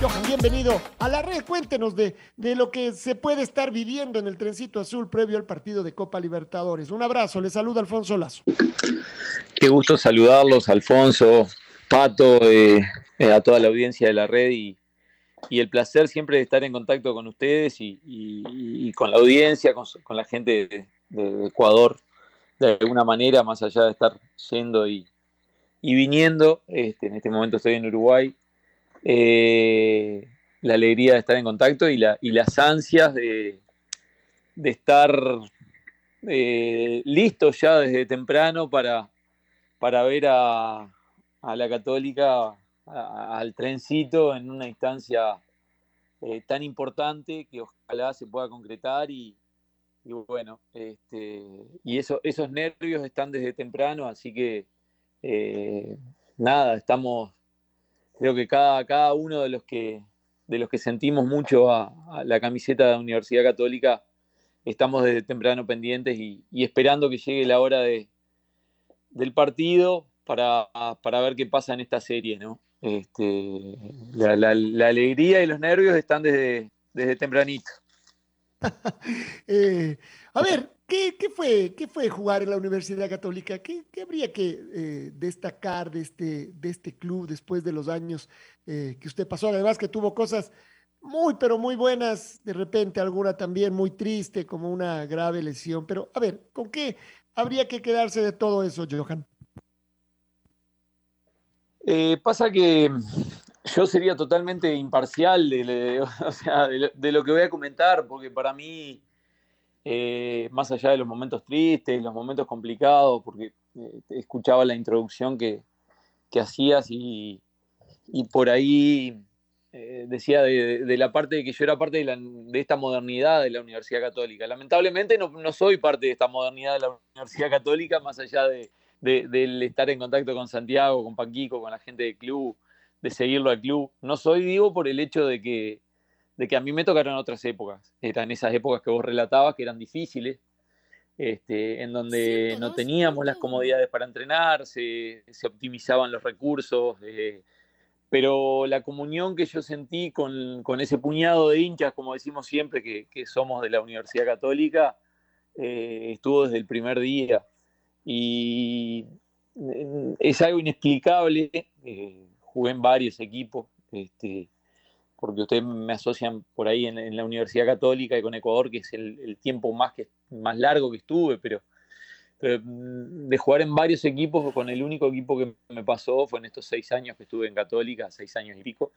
Johan, bienvenido a la red. Cuéntenos de, de, lo que se puede estar viviendo en el trencito azul previo al partido de Copa Libertadores. Un abrazo, le saluda Alfonso Lazo. Qué gusto saludarlos, Alfonso, Pato, eh, eh, a toda la audiencia de la red y, y, el placer siempre de estar en contacto con ustedes y, y, y con la audiencia, con, la gente de, de, Ecuador, de alguna manera, más allá de estar yendo y, viniendo. Este, en este momento estoy en Uruguay eh, la alegría de estar en contacto y, la, y las ansias de, estar eh, listos ya desde temprano para, para ver a, la católica, al trencito en una instancia eh, tan importante que ojalá se pueda concretar y, bueno, este, y eso, esos nervios están desde temprano, así que eh, nada, estamos creo que cada, cada uno de los que, de los que sentimos mucho a, la camiseta de la Universidad Católica, estamos desde temprano pendientes y, esperando que llegue la hora de, del partido para, para, ver qué pasa en esta serie, ¿no? Este, la alegría y los nervios están desde, desde tempranito. eh, a ver, ¿qué, ¿qué, fue, ¿qué fue jugar en la Universidad Católica? ¿Qué, qué habría que eh, destacar de este, de este club después de los años eh, que usted pasó? Además que tuvo cosas muy, pero muy buenas, de repente alguna también muy triste, como una grave lesión. Pero a ver, ¿con qué habría que quedarse de todo eso, Johan? Eh, pasa que yo sería totalmente imparcial de, lo, que voy a comentar, porque para mí, eh, más allá de los momentos tristes, los momentos complicados, porque eh, escuchaba la introducción que, que hacías y, y, por ahí eh, decía de, de, la parte de que yo era parte de, esta modernidad de la Universidad Católica. Lamentablemente no, no soy parte de esta modernidad de la Universidad Católica, más allá de, del estar en contacto con Santiago, con Paquico, con la gente del club de seguirlo al club. No soy, digo, por el hecho de que, de que a mí me tocaron otras épocas. Eran esas épocas que vos relatabas que eran difíciles, este, en donde no teníamos las comodidades para entrenar, se, se optimizaban los recursos, eh, pero la comunión que yo sentí con, con, ese puñado de hinchas, como decimos siempre, que, que somos de la Universidad Católica, eh, estuvo desde el primer día. Y eh, es algo inexplicable. Eh, jugué en varios equipos, este, porque ustedes me asocian por ahí en, la Universidad Católica y con Ecuador, que es el, tiempo más, que, más largo que estuve, pero, pero, de jugar en varios equipos, con el único equipo que me pasó fue en estos seis años que estuve en Católica, seis años y pico,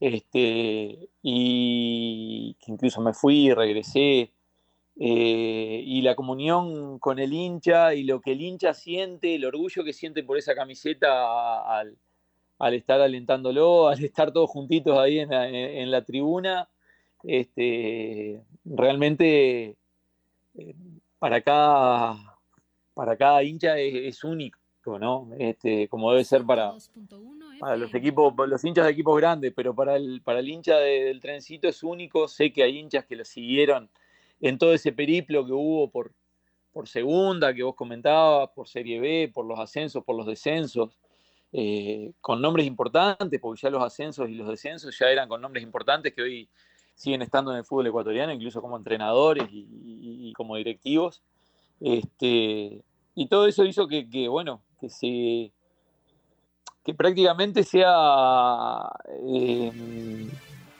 este, y que incluso me fui regresé. Eh, y la comunión con el hincha y lo que el hincha siente, el orgullo que siente por esa camiseta al, al estar alentándolo, al estar todos juntitos ahí en la, en la tribuna, este, realmente eh, para, cada, para cada hincha es, es único, ¿no? Este, como debe ser para, para los equipos, los hinchas de equipos grandes, pero para el, para el hincha de, del trencito es único. Sé que hay hinchas que lo siguieron en todo ese periplo que hubo por, por segunda, que vos comentabas, por Serie B, por los ascensos, por los descensos eh, con nombres importantes, porque ya los ascensos y los descensos ya eran con nombres importantes que hoy siguen estando en el fútbol ecuatoriano, incluso como entrenadores y, y, como directivos. Este, y todo eso hizo que, que, bueno, que se que prácticamente sea eh,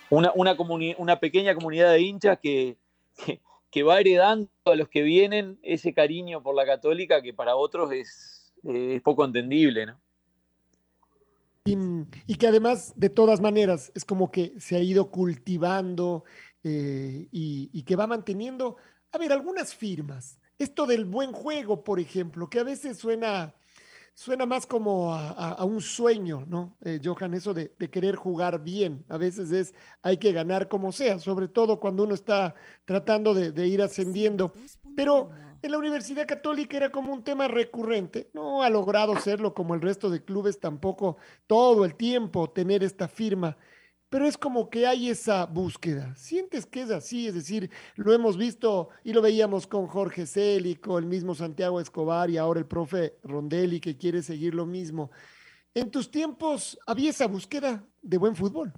una, una, una, pequeña comunidad de hinchas que, que, que, va heredando a los que vienen ese cariño por la católica que para otros es, es poco entendible, ¿no? Y, que además, de todas maneras, es como que se ha ido cultivando eh, y, que va manteniendo, a ver, algunas firmas. Esto del buen juego, por ejemplo, que a veces suena, suena más como a, un sueño, ¿no, eh, Johan? Eso de, de, querer jugar bien. A veces es, hay que ganar como sea, sobre todo cuando uno está tratando de, de ir ascendiendo. Pero en la Universidad Católica era como un tema recurrente. No ha logrado serlo como el resto de clubes tampoco todo el tiempo tener esta firma, pero es como que hay esa búsqueda. ¿Sientes que es así? Es decir, lo hemos visto y lo veíamos con Jorge Célico, el mismo Santiago Escobar y ahora el profe Rondelli que quiere seguir lo mismo. En tus tiempos había esa búsqueda de buen fútbol.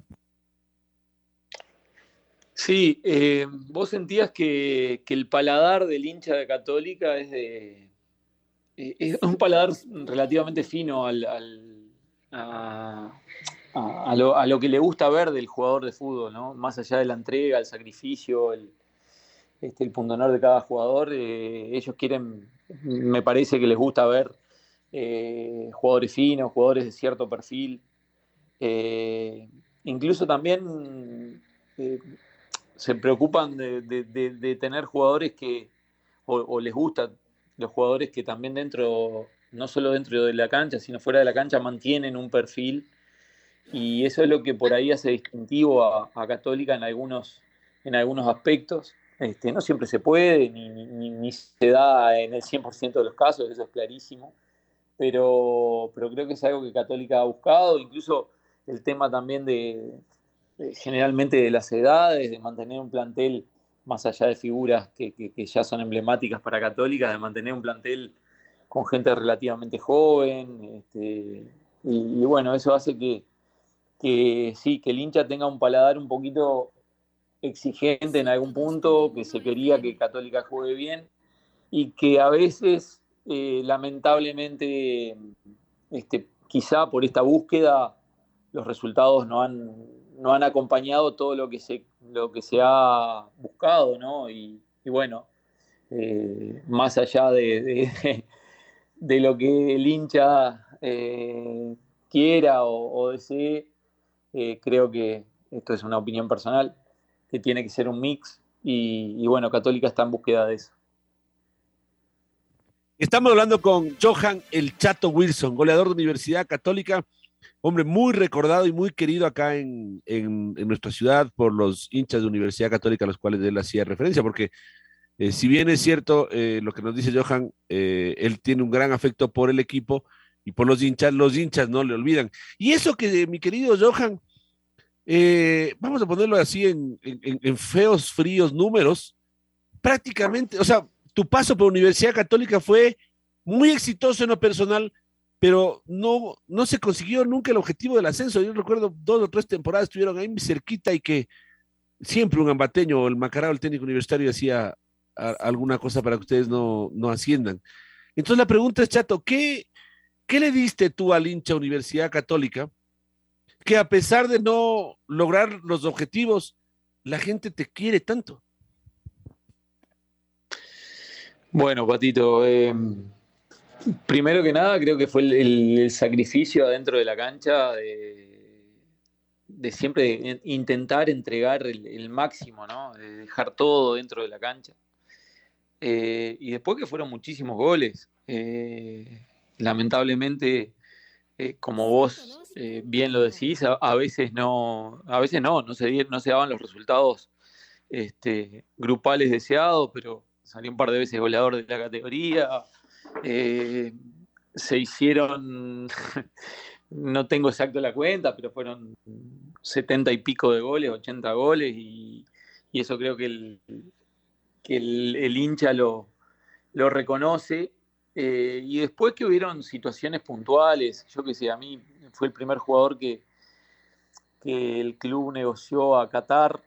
Sí, eh, vos sentías que, el paladar del hincha de Católica es de. Eh, es un paladar relativamente fino al, a, lo, que le gusta ver del jugador de fútbol, ¿no? Más allá de la entrega, el sacrificio, el, este, el de cada jugador, eh, ellos quieren, me parece que les gusta ver jugadores finos, jugadores de cierto perfil. incluso también se preocupan de, tener jugadores que, o, les gustan los jugadores que también dentro, no solo dentro de la cancha, sino fuera de la cancha, mantienen un perfil. Y eso es lo que por ahí hace distintivo a, Católica en algunos, en algunos aspectos. Este, no siempre se puede, ni, se da en el 100% de los casos, eso es clarísimo. Pero, pero creo que es algo que Católica ha buscado, incluso el tema también de, generalmente de las edades, de mantener un plantel más allá de figuras que, ya son emblemáticas para Católica, de mantener un plantel con gente relativamente joven. Este, y, bueno, eso hace que, que sí, que el hincha tenga un paladar un poquito exigente en algún punto, que se quería que Católica juegue bien y que a veces, eh, lamentablemente, este, quizá por esta búsqueda, los resultados no han, no han acompañado todo lo que se, lo que se ha buscado, ¿no? Y, bueno, eh, más allá de, de, lo que el hincha eh, quiera o, desee, eh, creo que esto es una opinión personal, que tiene que ser un mix y, y bueno, Católica está en búsqueda de eso. Estamos hablando con Johan El Chato Wilson, goleador de Universidad Católica hombre muy recordado y muy querido acá en, nuestra ciudad por los hinchas de Universidad Católica a los cuales él hacía referencia, porque eh, si bien es cierto eh, lo que nos dice Johan, eh, él tiene un gran afecto por el equipo y por los hinchas, los hinchas no le olvidan. Y eso que mi querido Johan, vamos a ponerlo así en, en feos, fríos números, prácticamente, o sea, tu paso por Universidad Católica fue muy exitoso en lo personal, pero no, no se consiguió nunca el objetivo del ascenso. Yo recuerdo dos o tres temporadas estuvieron ahí cerquita y que siempre un ambateño o el Macarao, el técnico universitario, hacía alguna cosa para que ustedes no, no asciendan. Entonces la pregunta es, Chato, ¿qué, ¿qué le diste tú al hincha Universidad Católica que a pesar de no lograr los objetivos, la gente te quiere tanto? Bueno, Patito, eh, Primero que nada, creo que fue el, sacrificio adentro de la cancha de, siempre intentar entregar el, máximo, ¿no? De dejar todo dentro de la cancha. Eh, y después que fueron muchísimos goles. Eh, lamentablemente, eh, como vos bien lo decís, a, veces no, a veces no, no se, no se daban los resultados este, grupales deseados, pero salió un par de veces goleador de la categoría eh, se hicieron, no tengo exacto la cuenta, pero fueron 70 y pico de goles, 80 goles, y, eso creo que el, que el, hincha lo, lo reconoce. Eh, y después que hubieron situaciones puntuales, yo que sé, a mí fue el primer jugador que, que el club negoció a Qatar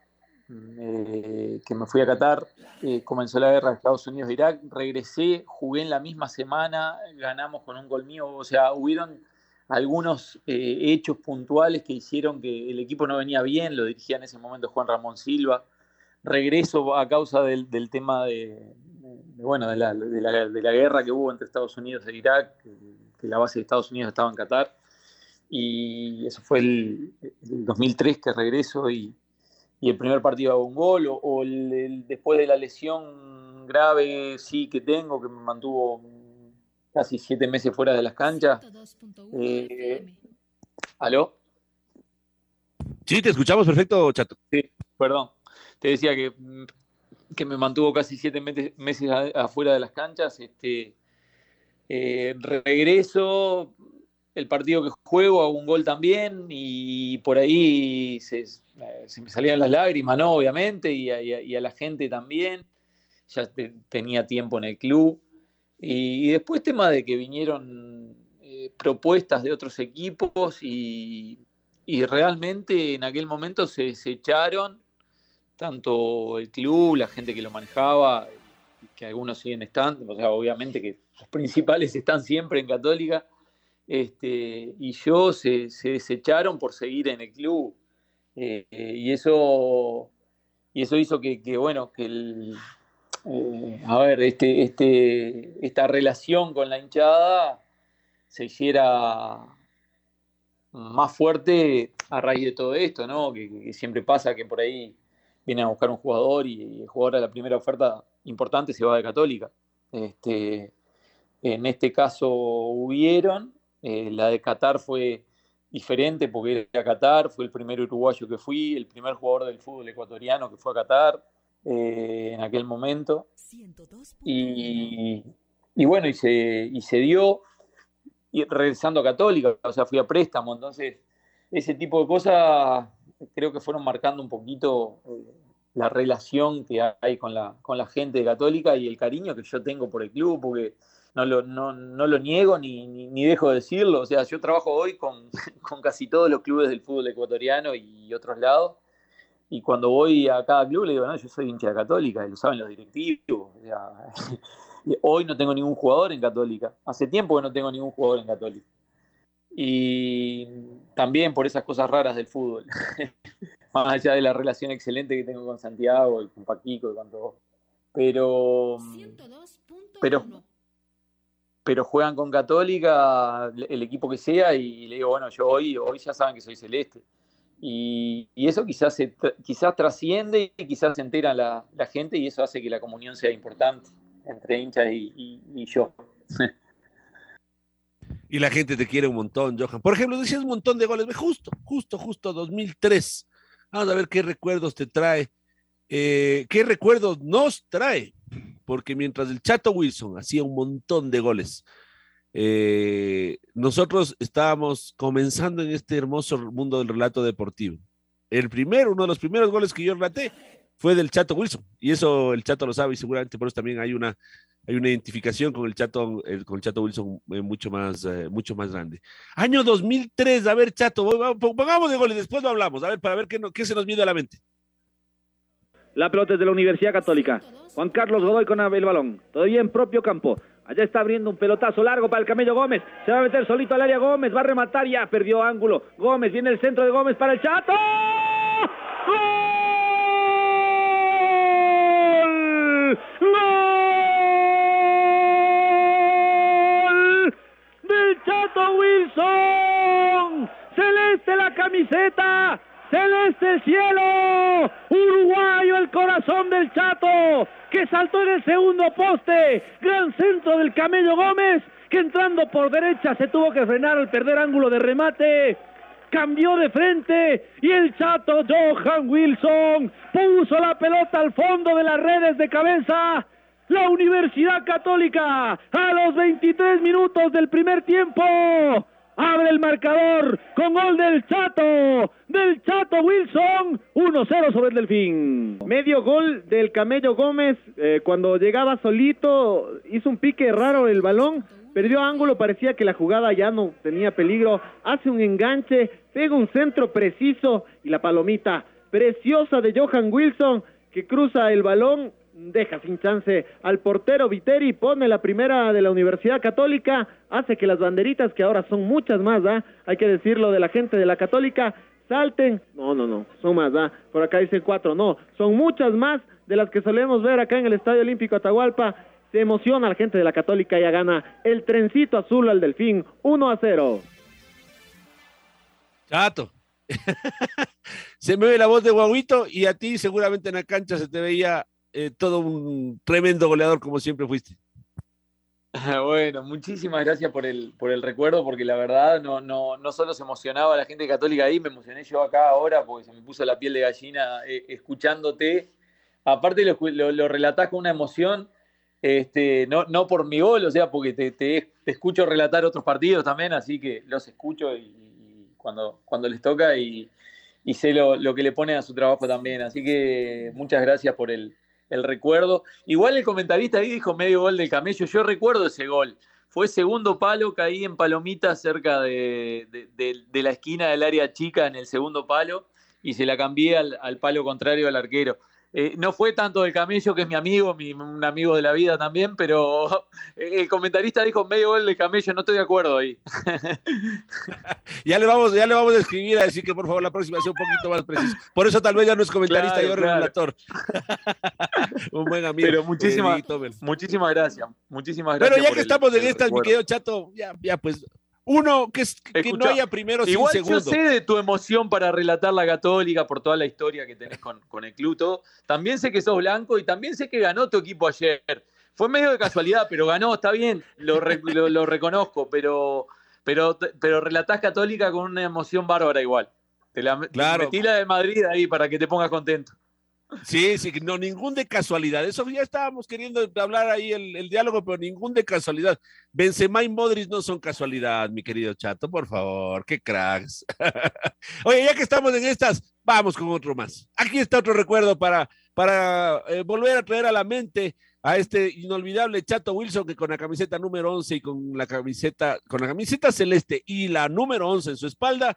eh, que me fui a Qatar, eh, comenzó la guerra de Estados Unidos-Irak, regresé, jugué en la misma semana, ganamos con un gol mío, o sea, hubieron algunos eh, hechos puntuales que hicieron que el equipo no venía bien, lo dirigía en ese momento Juan Ramón Silva, regreso a causa del, tema de, bueno, de la, de, la, guerra que hubo entre Estados Unidos e Irak, que, la base de Estados Unidos estaba en Qatar, y eso fue el, el 2003 que regreso y, y, el primer partido hago un gol, o, o el, el, después de la lesión grave sí que tengo, que me mantuvo casi siete meses fuera de las canchas. Eh, ¿Aló? Sí, te escuchamos perfecto, Chato. Sí, perdón. Te decía que, que me mantuvo casi siete meses afuera de las canchas. Este, eh, regreso, el partido que juego, hago un gol también y por ahí se, me salían las lágrimas, ¿no? Obviamente, y a, la gente también. Ya te, tenía tiempo en el club. Y, después tema de que vinieron eh, propuestas de otros equipos y, y, realmente en aquel momento se, se echaron tanto el club, la gente que lo manejaba, que algunos siguen estando, o sea, obviamente que los principales están siempre en Católica, este, y yo se, se, desecharon por seguir en el club. Eh, y eso y eso hizo que, bueno, que eh, a ver, este, este, esta relación con la hinchada se hiciera más fuerte a raíz de todo esto, ¿no? Que, siempre pasa que por ahí viene a buscar un jugador y, y el jugador a la primera oferta importante se va de Católica. Este, en este caso hubieron, eh, la de Qatar fue diferente porque era Qatar, fue el primer uruguayo que fui, el primer jugador del fútbol ecuatoriano que fue a Qatar eh, en aquel momento. Y, y, bueno, y se, y se dio y regresando a Católica, o sea, fui a préstamo, entonces ese tipo de cosas creo que fueron marcando un poquito eh, la relación que hay con la, con la gente de Católica y el cariño que yo tengo por el club, porque no lo, no, no lo niego ni, ni, ni, dejo de decirlo. O sea, yo trabajo hoy con, con, casi todos los clubes del fútbol ecuatoriano y otros lados. Y cuando voy a cada club le digo, no, yo soy hincha de Católica, y lo saben los directivos. O sea, hoy no tengo ningún jugador en Católica. Hace tiempo que no tengo ningún jugador en Católica. Y también por esas cosas raras del fútbol. Más allá de la relación excelente que tengo con Santiago y con Paquico y con todo. Pero. Pero pero juegan con Católica, el equipo que sea, y le digo, bueno, yo hoy, hoy ya saben que soy celeste. Y, eso quizás, se, quizás trasciende y quizás se entera la, gente y eso hace que la comunión sea importante entre hinchas y, y, y yo. y la gente te quiere un montón, Johan. Por ejemplo, decías un montón de goles, justo, justo, justo 2003. Vamos a ver qué recuerdos te trae, eh, qué recuerdos nos trae porque mientras el Chato Wilson hacía un montón de goles, eh, nosotros estábamos comenzando en este hermoso mundo del relato deportivo. El primero, uno de los primeros goles que yo relaté fue del Chato Wilson, y eso el Chato lo sabe y seguramente por eso también hay una, hay una identificación con el Chato, con el Chato Wilson eh, mucho, más, eh, mucho más grande. Año 2003, a ver Chato, pongamos de goles, después lo hablamos, a ver, para ver qué, no, qué se nos viene a la mente. La pelota es de la Universidad Católica. Juan Carlos Godoy con el balón. Todavía en propio campo. Allá está abriendo un pelotazo largo para el Camello Gómez. Se va a meter solito al área Gómez. Va a rematar. Ya perdió ángulo. Gómez viene el centro de Gómez para el Chato. ¡Gol! ¡Gol! Del Chato Wilson. Celeste la camiseta. Celeste el cielo, uruguayo el corazón del Chato, que saltó en el segundo poste, gran centro del Camello Gómez, que entrando por derecha se tuvo que frenar al perder ángulo de remate, cambió de frente y el Chato Johan Wilson puso la pelota al fondo de las redes de cabeza. La Universidad Católica a los 23 minutos del primer tiempo abre el marcador con gol del Chato, del Chato Wilson, 1-0 sobre el Delfín. Medio gol del Camello Gómez, eh, cuando llegaba solito, hizo un pique raro el balón, perdió ángulo, parecía que la jugada ya no tenía peligro, hace un enganche, pega un centro preciso y la palomita preciosa de Johan Wilson que cruza el balón deja sin chance al portero Viteri, pone la primera de la Universidad Católica, hace que las banderitas, que ahora son muchas más, ¿ah? hay que decirlo de la gente de la Católica, salten, no, no, no, son más, ¿ah? por acá dicen cuatro, no, son muchas más de las que solemos ver acá en el Estadio Olímpico Atahualpa, se emociona la gente de la Católica, ya gana el trencito azul al Delfín, 1 a 0. Chato. se me la voz de Guaguito y a ti seguramente en la cancha se te veía eh, todo un tremendo goleador como siempre fuiste. Bueno, muchísimas gracias por el, por el recuerdo, porque la verdad no, no, no solo se emocionaba la gente católica ahí, me emocioné yo acá ahora porque se me puso la piel de gallina eh, escuchándote. Aparte lo, lo, lo, relatás con una emoción, este, no, no por mi gol, o sea, porque te, te, escucho relatar otros partidos también, así que los escucho y, cuando, cuando les toca y, y sé lo, lo, que le pone a su trabajo también. Así que muchas gracias por el, el recuerdo. Igual el comentarista ahí dijo medio gol del camello. Yo recuerdo ese gol. Fue segundo palo, caí en palomita cerca de, de, la esquina del área chica en el segundo palo y se la cambié al, al palo contrario al arquero. Eh, no fue tanto del camello, que es mi amigo, mi, un amigo de la vida también, pero el comentarista dijo medio gol de camello, no estoy de acuerdo ahí. ya, le vamos, ya le vamos a escribir a decir que por favor la próxima sea un poquito más preciso. Por eso tal vez ya no es comentarista, claro, yo claro. relator. un buen amigo. Pero muchísimas, muchísimas gracias. Muchísimas gracias. Pero ya que estamos en estas, mi querido Chato, ya, ya pues uno, que, que no haya primero igual sin segundo. Yo sé de tu emoción para relatar la Católica por toda la historia que tenés con, con el club. Todo. También sé que sos blanco y también sé que ganó tu equipo ayer. Fue medio de casualidad, pero ganó, está bien, lo, lo, lo reconozco, pero, pero, pero relatás Católica con una emoción bárbara igual. Te la, claro. metí la de Madrid ahí para que te pongas contento. Sí, sí, no, ningún de casualidad. Eso ya estábamos queriendo hablar ahí el, diálogo, pero ningún de casualidad. Benzema y Modric no son casualidad, mi querido Chato, por favor, qué cracks. Oye, ya que estamos en estas, vamos con otro más. Aquí está otro recuerdo para, para eh, volver a traer a la mente a este inolvidable Chato Wilson que con la camiseta número 11 y con la camiseta, con la camiseta celeste y la número 11 en su espalda,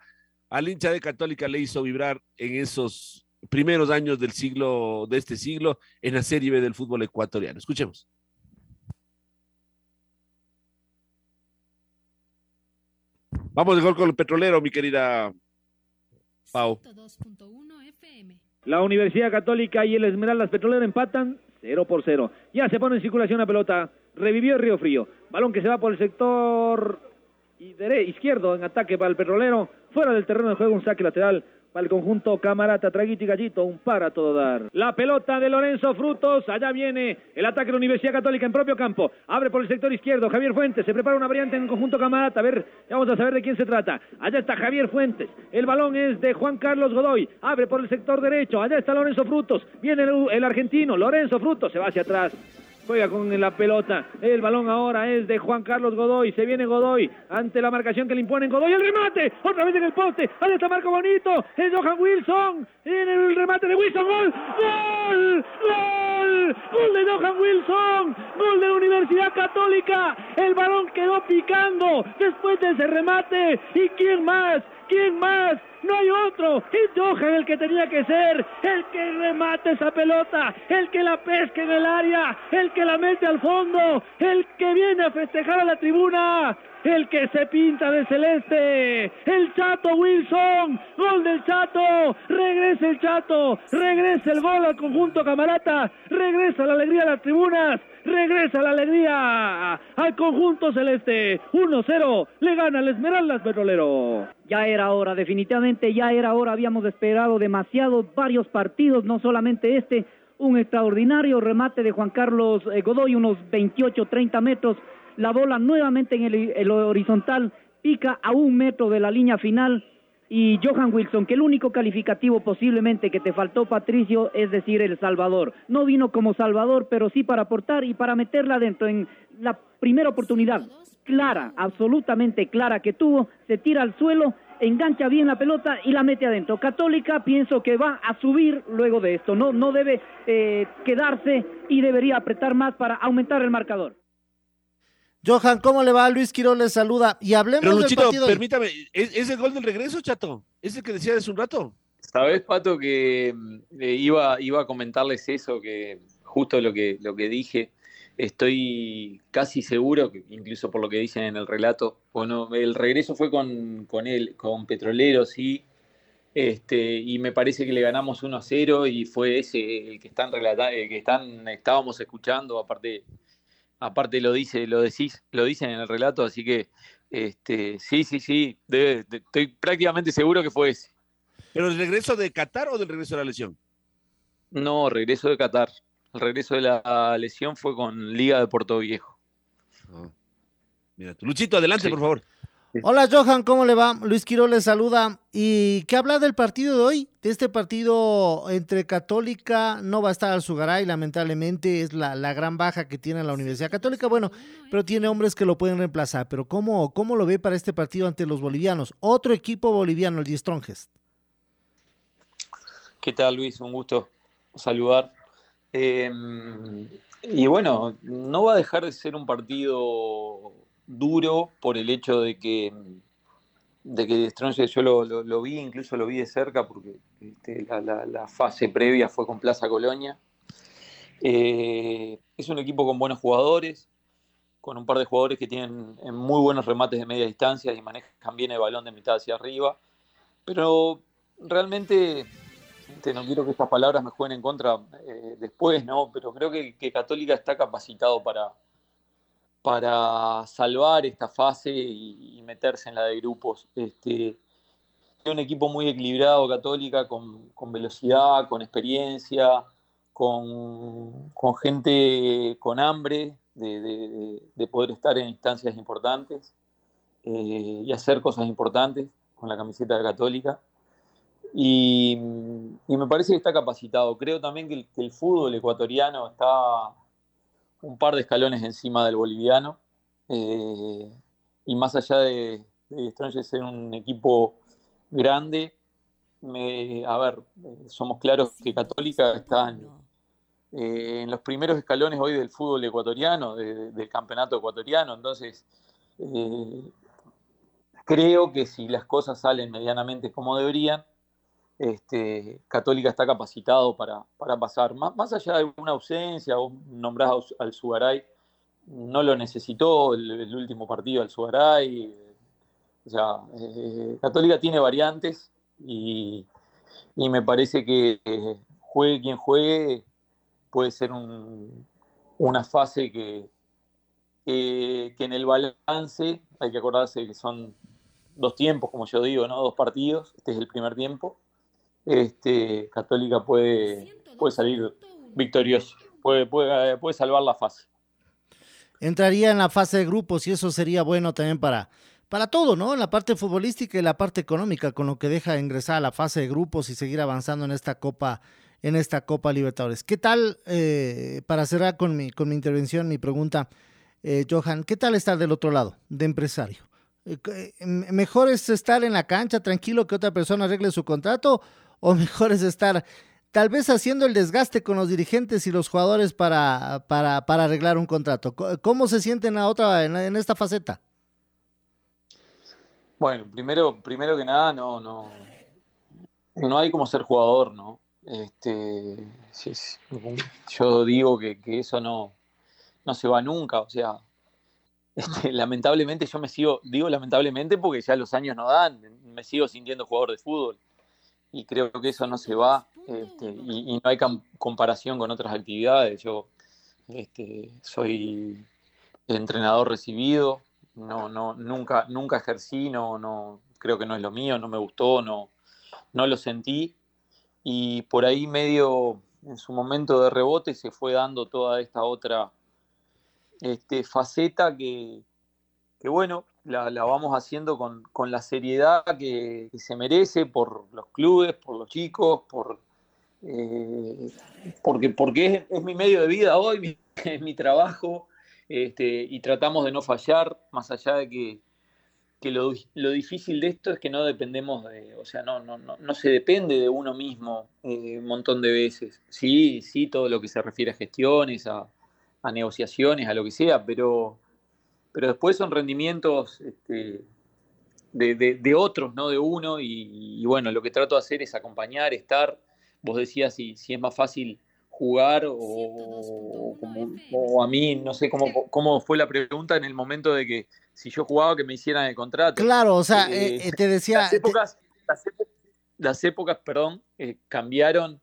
al hincha de Católica le hizo vibrar en esos primeros años del siglo, de este siglo, en la Serie B del fútbol ecuatoriano. Escuchemos. Vamos de gol con el petrolero, mi querida Pau. La Universidad Católica y el Esmeraldas Petrolero empatan 0 por 0. Ya se pone en circulación la pelota. Revivió el Río Frío. Balón que se va por el sector izquierdo en ataque para el petrolero. Fuera del terreno de juego un saque lateral para el conjunto Camarata, Traguito y Gallito, un para todo dar. La pelota de Lorenzo Frutos, allá viene el ataque de la Universidad Católica en propio campo, abre por el sector izquierdo, Javier Fuentes, se prepara una variante en el conjunto Camarata, a ver, vamos a saber de quién se trata. Allá está Javier Fuentes, el balón es de Juan Carlos Godoy, abre por el sector derecho, allá está Lorenzo Frutos, viene el, el argentino, Lorenzo Frutos, se va hacia atrás, juega con la pelota. El balón ahora es de Juan Carlos Godoy. Se viene Godoy ante la marcación que le imponen Godoy. El remate, otra vez en el poste. Ahí está Marco Bonito. Es Johan Wilson. En el remate de Wilson. Gol, gol, gol. Gol de Johan Wilson. Gol de la Universidad Católica. El balón quedó picando después de ese remate. ¿Y quién más? ¿Quién más? No hay otro. Es Johan el que tenía que ser. El que remate esa pelota. El que la pesque en el área. El que la mete al fondo. El que viene a festejar a la tribuna. El que se pinta de celeste. El Chato Wilson. Gol del Chato. Regresa el Chato. Regresa el gol al conjunto camarata. Regresa la alegría a las tribunas. Regresa la alegría al conjunto celeste. 1-0. Le gana el Esmeraldas Petrolero. Ya era hora, definitivamente ya era hora. Habíamos esperado demasiado, varios partidos, no solamente este. Un extraordinario remate de Juan Carlos eh, Godoy, unos 28-30 metros. La bola nuevamente en el, horizontal, pica a un metro de la línea final y Johan Wilson, que el único calificativo posiblemente que te faltó, Patricio, es decir, el Salvador. No vino como Salvador, pero sí para aportar y para meterla dentro en la primera oportunidad clara, absolutamente clara que tuvo, se tira al suelo, engancha bien la pelota y la mete adentro. Católica pienso que va a subir luego de esto, no, no debe eh, quedarse y debería apretar más para aumentar el marcador. Johan, ¿cómo le va? Luis Quiroz le saluda. Y hablemos Pero Luchito, del partido. permítame, ¿es, ¿es, el gol del regreso, Chato? ¿Es el que decía hace un rato? Sabes, Pato, que eh, iba, iba a comentarles eso, que justo lo que, lo que dije, estoy casi seguro, que incluso por lo que dicen en el relato, bueno, el regreso fue con, con él, con Petroleros, sí, este, y me parece que le ganamos 1 a 0 y fue ese el que están relatando, el que están, estábamos escuchando, aparte aparte lo dice, lo decís, lo dicen en el relato, así que Este, sí, sí, sí, de- estoy prácticamente seguro que fue ese. ¿Pero el regreso de Qatar o del regreso de la lesión? No, regreso de Qatar. El regreso de la lesión fue con Liga de Puerto Viejo. Mira tú. Luchito, adelante, por favor. Hola Johan, ¿cómo le va? Luis Quiro le saluda. ¿Y qué habla del partido de hoy? De este partido entre Católica, no va a estar Alzugaray, lamentablemente es la, la gran baja que tiene la Universidad Católica, bueno, pero tiene hombres que lo pueden reemplazar. Pero ¿cómo, cómo lo ve para este partido ante los bolivianos? Otro equipo boliviano, el Die Strongest. ¿Qué tal, Luis? Un gusto saludar. Eh, y bueno, no va a dejar de ser un partido duro por el hecho de que, de que yo lo, lo- vi, incluso lo vi de cerca porque este, la, la- fase previa fue con Plaza Colonia. Eh, es un equipo con buenos jugadores, con un par de jugadores que tienen eh, muy buenos remates de media distancia y manejan bien el balón de mitad hacia arriba. Pero realmente, este, no quiero que estas palabras me jueguen en contra eh, después, ¿no? Pero creo que Católica está capacitado para, para salvar esta fase y, y meterse en la de grupos. Este, es un equipo muy equilibrado, Católica, con, con velocidad, con experiencia, con, con gente con hambre de- de- de poder estar en instancias importantes eh, y hacer cosas importantes con la camiseta de Católica. Y, y me parece que está capacitado. Creo también que el, que el fútbol ecuatoriano está un par de escalones encima del boliviano. eh, y más allá de, de Strongest ser un equipo grande, me- a ver, eh, somos claros que Católica está en, eh, en los primeros escalones hoy del fútbol ecuatoriano, de- del campeonato ecuatoriano. Entonces, eh, creo que si las cosas salen medianamente como deberían, este, Católica está capacitado para, para pasar. Más, más allá de una ausencia, vos nombrás al- Sugaray, no lo necesitó el, último partido al Sugaray. O sea, eh, Católica tiene variantes y, y me parece que eh, juegue quien juegue, puede ser un- una fase que, que, que en el balance hay que acordarse que son dos tiempos, como yo digo, ¿no? Dos partidos, este es el primer tiempo. Este, Católica puede, puede salir victorioso, puede, puede, puede salvar la fase. entraría en la fase de grupos y eso sería bueno también para, para todo, ¿no? En la parte futbolística y la parte económica, con lo que deja ingresar a la fase de grupos y seguir avanzando en esta Copa, en esta Copa Libertadores. ¿Qué tal, eh, para cerrar con mi, con mi intervención, mi pregunta, eh, Johan, ¿qué tal estar del otro lado, de empresario? Eh, eh, ¿Mejor es estar en la cancha tranquilo que otra persona arregle su contrato o mejor es estar tal vez haciendo el desgaste con los dirigentes y los jugadores para, para, para arreglar un contrato. Co- ¿Cómo se sienten a otra, en, esta faceta? Bueno, primero, primero que nada, no, no, no hay como ser jugador, ¿no? Este, yo digo que, que eso no, no se va nunca, o sea, este, lamentablemente yo me sigo, digo lamentablemente porque ya los años no dan, me sigo sintiendo jugador de fútbol y creo que eso no se va este, y, no hay comparación con otras actividades. Yo este, soy entrenador recibido, no, no, nunca, nunca ejercí, no, no, creo que no es lo mío, no me gustó, no, no lo sentí y por ahí medio en su momento de rebote se fue dando toda esta otra este, faceta que, que bueno, la, la vamos haciendo con, con la seriedad que, se merece por los clubes, por los chicos, por, eh, porque, porque es, mi medio de vida hoy, es mi trabajo, este, y tratamos de no fallar, más allá de que, que lo, lo difícil de esto es que no dependemos de, o sea, no, no, no, no se depende de uno mismo eh, un montón de veces. Sí, sí, todo lo que se refiere a gestiones, a, a negociaciones, a lo que sea, pero, pero después son rendimientos este, de, de- de otros, no de uno, y, y bueno, lo que trato de hacer es acompañar, estar. Vos decías si, si es más fácil jugar o, o como- o a mí, no sé cómo, cómo fue la pregunta en el momento de que si yo jugaba que me hicieran el contrato. Claro, o sea, Eh, eh, eh, te decía... las épocas, las épocas, las épocas, perdón, eh, cambiaron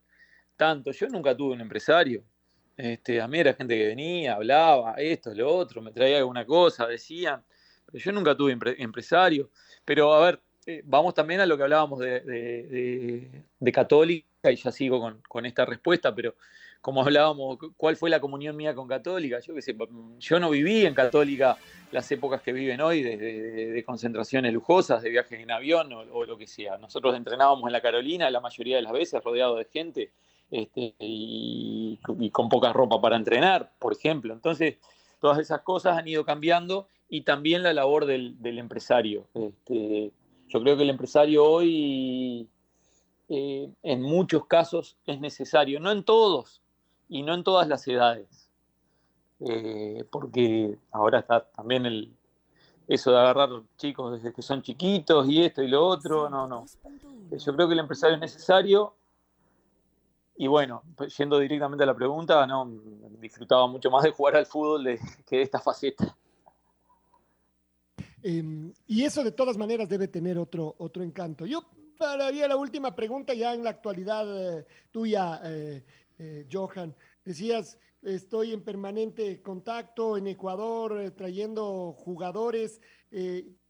tanto. Yo nunca tuve un empresario. Este, a mí era gente que venía, hablaba, esto, lo otro, me traía alguna cosa, decían. Yo nunca tuve empresario, pero a ver, eh, vamos también a lo que hablábamos de, Católica, y ya sigo con, con, esta respuesta, pero como hablábamos, ¿cuál fue la comunión mía con Católica? Yo qué sé, yo no viví en Católica las épocas que viven hoy, de, concentraciones lujosas, de viajes en avión o, lo que sea. Nosotros entrenábamos en la Carolina la mayoría de las veces rodeado de gente este, y, con poca ropa para entrenar, por ejemplo. Entonces, todas esas cosas han ido cambiando y también la labor del, empresario. Este, yo creo que el empresario hoy, eh, en muchos casos, es necesario, no en todos, y no en todas las edades. Eh, porque ahora está también el, eso de agarrar chicos desde que son chiquitos y esto y lo otro, no, no. Yo creo que el empresario es necesario y bueno, pues, yendo directamente a la pregunta, no, disfrutaba mucho más de jugar al fútbol que de esta faceta. Em, y eso de todas maneras debe tener otro, otro encanto. Yo haría la última pregunta ya en la actualidad eh, tuya, eh, Johan. Decías, estoy en permanente contacto en Ecuador, eh, trayendo jugadores.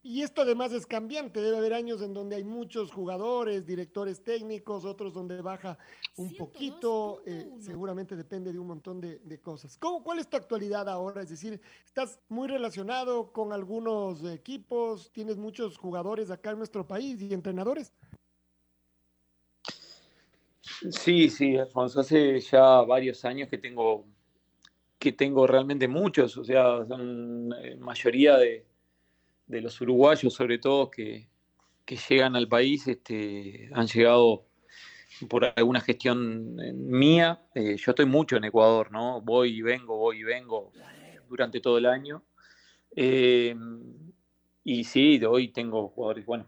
Eh, y esto además es cambiante. Debe haber años en donde hay muchos jugadores, directores técnicos, otros donde baja un poquito. seguramente depende de un montón de, cosas. ¿Cómo, ¿Cuál es tu actualidad ahora? Es decir, ¿estás muy relacionado con algunos equipos? ¿Tienes muchos jugadores acá en nuestro país y entrenadores? Sí, sí, Alfonso, hace ya varios años que tengo, que tengo realmente muchos, o sea, son eh, mayoría de, los uruguayos, sobre todo, que, llegan al país, este, han llegado por alguna gestión eh, mía. Eh, yo estoy mucho en Ecuador, ¿no? Voy y vengo, voy y vengo durante todo el año. y sí, hoy tengo jugadores, bueno,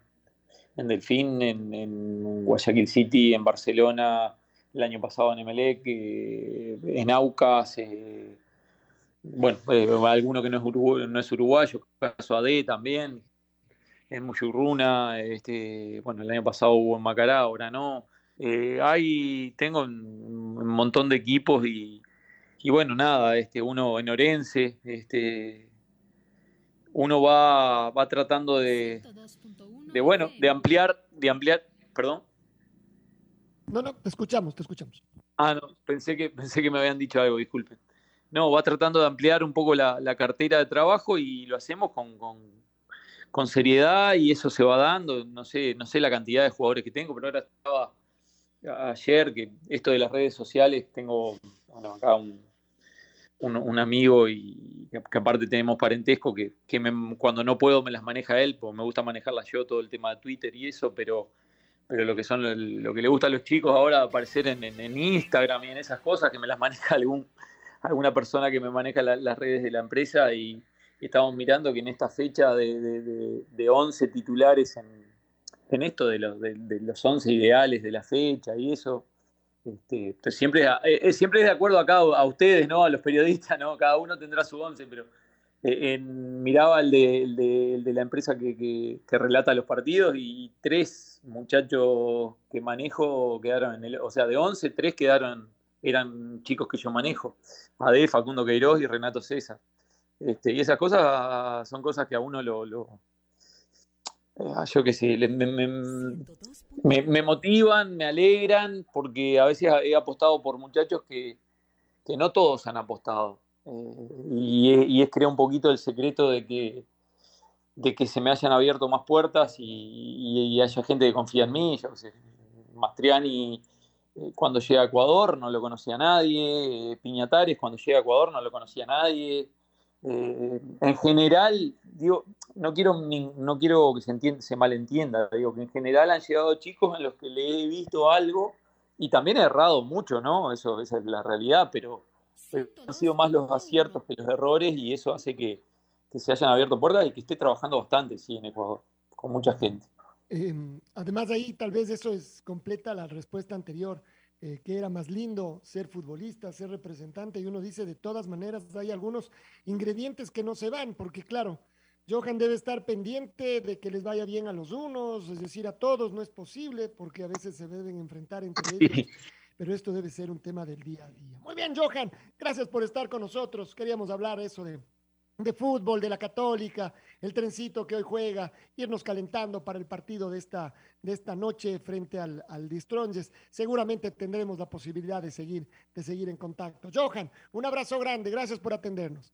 en Delfín, en, Guayaquil City, en Barcelona, el año pasado en Emelec, eh, en Aucas, eh, bueno, eh, alguno que no es, uruguayo, no es uruguayo, caso AD también, en Muyurruna, este, bueno, el año pasado hubo en Macará, ahora no. hay, tengo un, montón de equipos y, y, bueno, nada, este, uno en Orense, este, uno va, va tratando de, de bueno, de ampliar, de ampliar, perdón. No, no, te escuchamos, te escuchamos. Ah, no, pensé que, pensé que me habían dicho algo, disculpen. No, va tratando de ampliar un poco la, cartera de trabajo y lo hacemos con, con, seriedad y eso se va dando. No sé, no sé la cantidad de jugadores que tengo, pero ahora estaba ayer que esto de las redes sociales, tengo acá un, un, amigo y que, aparte tenemos parentesco que, cuando no puedo me las maneja él, pues me gusta manejarlas yo, todo el tema de Twitter y eso, pero, pero lo que son lo que le gusta a los chicos ahora aparecer en, en, Instagram y en esas cosas que me las maneja algún, alguna persona que me maneja las redes de la empresa y, estamos mirando que en esta fecha de, de, 11 titulares en, en esto de los, de, los 11 ideales de la fecha y eso, este, siempre, eh, eh, siempre es de acuerdo acá a ustedes, ¿no? A los periodistas, ¿no? Cada uno tendrá su once, pero eh, miraba el de, de, la empresa que, relata los partidos y tres muchachos que manejo quedaron en el, o sea, de once, tres quedaron, eran chicos que yo manejo. Ade, Facundo Queiroz y Renato César. Este, y esas cosas son cosas que a uno lo, Ah, yo qué sé, me, motivan, me alegran, porque a veces he apostado por muchachos que, no todos han apostado. Eh, y, es, crear un poquito el secreto de que, de que se me hayan abierto más puertas y, haya gente que confía en mí. Yo qué sé, Mastriani eh, cuando llega a Ecuador no lo conocía nadie, eh, Piñatares cuando llega a Ecuador no lo conocía nadie. Eh, en general, digo, no quiero, no quiero que se, entienda, se malentienda, digo que en general han llegado chicos en los que le he visto algo y también he errado mucho, ¿no? Eso, esa es la realidad, pero han sido más los aciertos que los errores y eso hace que, se hayan abierto puertas y que esté trabajando bastante, sí, en Ecuador, con mucha gente. Em, además, ahí tal vez eso es completa la respuesta anterior. Eh, que era más lindo ser futbolista, ser representante, y uno dice, de todas maneras, hay algunos ingredientes que no se van, porque claro, Johan debe estar pendiente de que les vaya bien a los unos, es decir, a todos no es posible, porque a veces se deben enfrentar entre ellos, pero esto debe ser un tema del día a día. Muy bien, Johan, gracias por estar con nosotros. Queríamos hablar eso de, de fútbol de la Católica, el trencito que hoy juega, irnos calentando para el partido de esta, de esta noche frente al, al Distronges. Seguramente tendremos la posibilidad de seguir, de seguir en contacto. Johan, un abrazo grande, gracias por atendernos.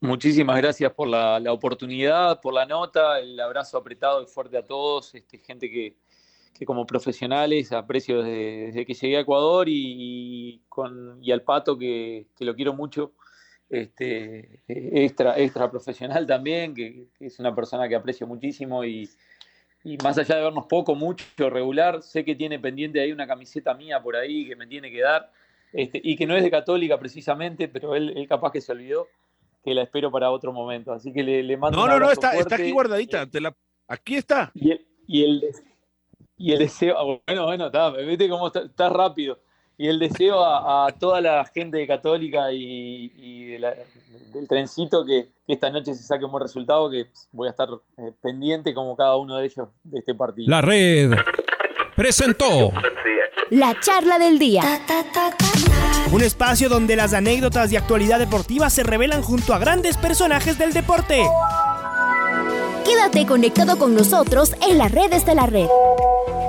Muchísimas gracias por la, la, oportunidad, por la nota, el abrazo apretado y fuerte a todos, este, gente que, que como profesionales aprecio desde, que llegué a Ecuador y, y con, y al Pato, que, que lo quiero mucho, este, extra, extra profesional también, que, que, es una persona que aprecio muchísimo y, y más allá de vernos poco, mucho, regular, sé que tiene pendiente ahí una camiseta mía por ahí que me tiene que dar, este, y que no es de católica precisamente, pero él, él capaz que se olvidó que la espero para otro momento. Así que le, le mando No, un no, no, está, fuerte. está aquí guardadita. Te la, aquí está. Y el, y el, y el deseo, ah, bueno, bueno, está, viste cómo está, está rápido. Y el deseo a, a, toda la gente de Católica y, y de la, del trencito que, que, esta noche se saque un buen resultado, que voy a estar eh, pendiente como cada uno de ellos de este partido. La red presentó la charla del día. Un espacio donde las anécdotas de actualidad deportiva se revelan junto a grandes personajes del deporte. Quédate conectado con nosotros en las redes de la red.